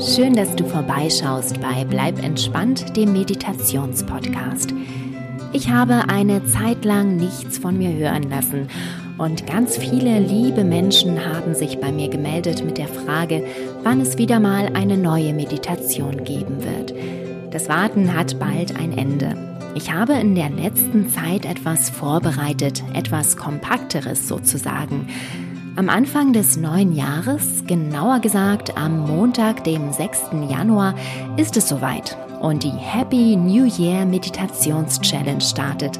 schön, dass du vorbeischaust bei Bleib entspannt, dem Meditationspodcast. Ich habe eine Zeit lang nichts von mir hören lassen und ganz viele liebe Menschen haben sich bei mir gemeldet mit der Frage, wann es wieder mal eine neue Meditation geben wird. Das Warten hat bald ein Ende. Ich habe in der letzten Zeit etwas vorbereitet, etwas Kompakteres sozusagen. Am Anfang des neuen Jahres, genauer gesagt am Montag, dem 6. Januar, ist es soweit und die Happy New Year Meditations Challenge startet.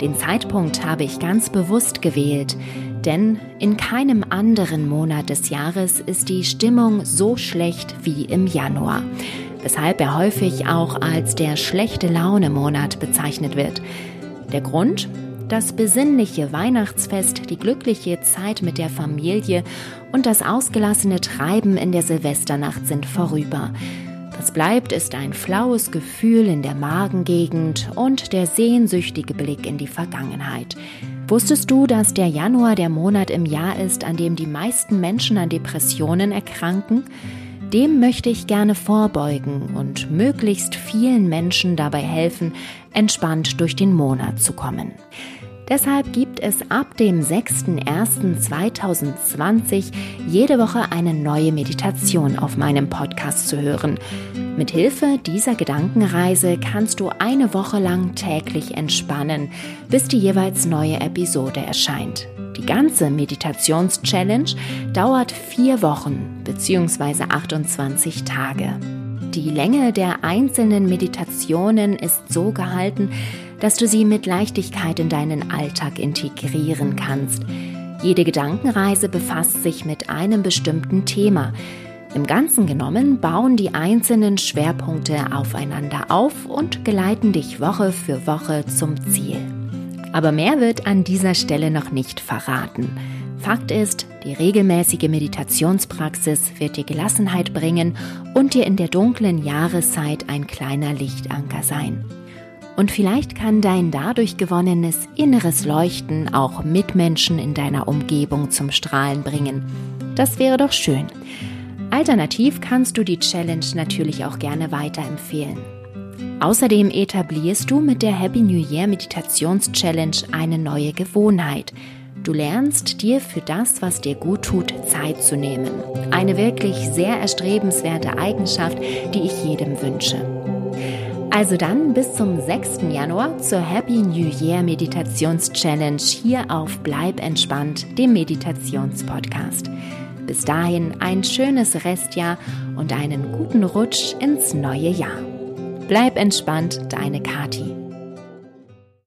Den Zeitpunkt habe ich ganz bewusst gewählt, denn in keinem anderen Monat des Jahres ist die Stimmung so schlecht wie im Januar, weshalb er häufig auch als der schlechte Laune Monat bezeichnet wird. Der Grund? Das besinnliche Weihnachtsfest, die glückliche Zeit mit der Familie und das ausgelassene Treiben in der Silvesternacht sind vorüber. Was bleibt, ist ein flaues Gefühl in der Magengegend und der sehnsüchtige Blick in die Vergangenheit. Wusstest du, dass der Januar der Monat im Jahr ist, an dem die meisten Menschen an Depressionen erkranken? Dem möchte ich gerne vorbeugen und möglichst vielen Menschen dabei helfen, entspannt durch den Monat zu kommen. Deshalb gibt es ab dem 6.01.2020 jede Woche eine neue Meditation auf meinem Podcast zu hören. Mit Hilfe dieser Gedankenreise kannst du eine Woche lang täglich entspannen, bis die jeweils neue Episode erscheint. Die ganze Meditations-Challenge dauert vier Wochen bzw. 28 Tage. Die Länge der einzelnen Meditationen ist so gehalten, dass du sie mit Leichtigkeit in deinen Alltag integrieren kannst. Jede Gedankenreise befasst sich mit einem bestimmten Thema. Im Ganzen genommen bauen die einzelnen Schwerpunkte aufeinander auf und geleiten dich Woche für Woche zum Ziel. Aber mehr wird an dieser Stelle noch nicht verraten. Fakt ist, die regelmäßige Meditationspraxis wird dir Gelassenheit bringen und dir in der dunklen Jahreszeit ein kleiner Lichtanker sein. Und vielleicht kann dein dadurch gewonnenes inneres Leuchten auch Mitmenschen in deiner Umgebung zum Strahlen bringen. Das wäre doch schön. Alternativ kannst du die Challenge natürlich auch gerne weiterempfehlen. Außerdem etablierst du mit der Happy New Year Meditations Challenge eine neue Gewohnheit – Du lernst dir für das, was dir gut tut, Zeit zu nehmen. Eine wirklich sehr erstrebenswerte Eigenschaft, die ich jedem wünsche. Also dann bis zum 6. Januar zur Happy New Year Meditations Challenge hier auf Bleib entspannt, dem Meditationspodcast. Bis dahin ein schönes Restjahr und einen guten Rutsch ins neue Jahr. Bleib entspannt, deine Kati.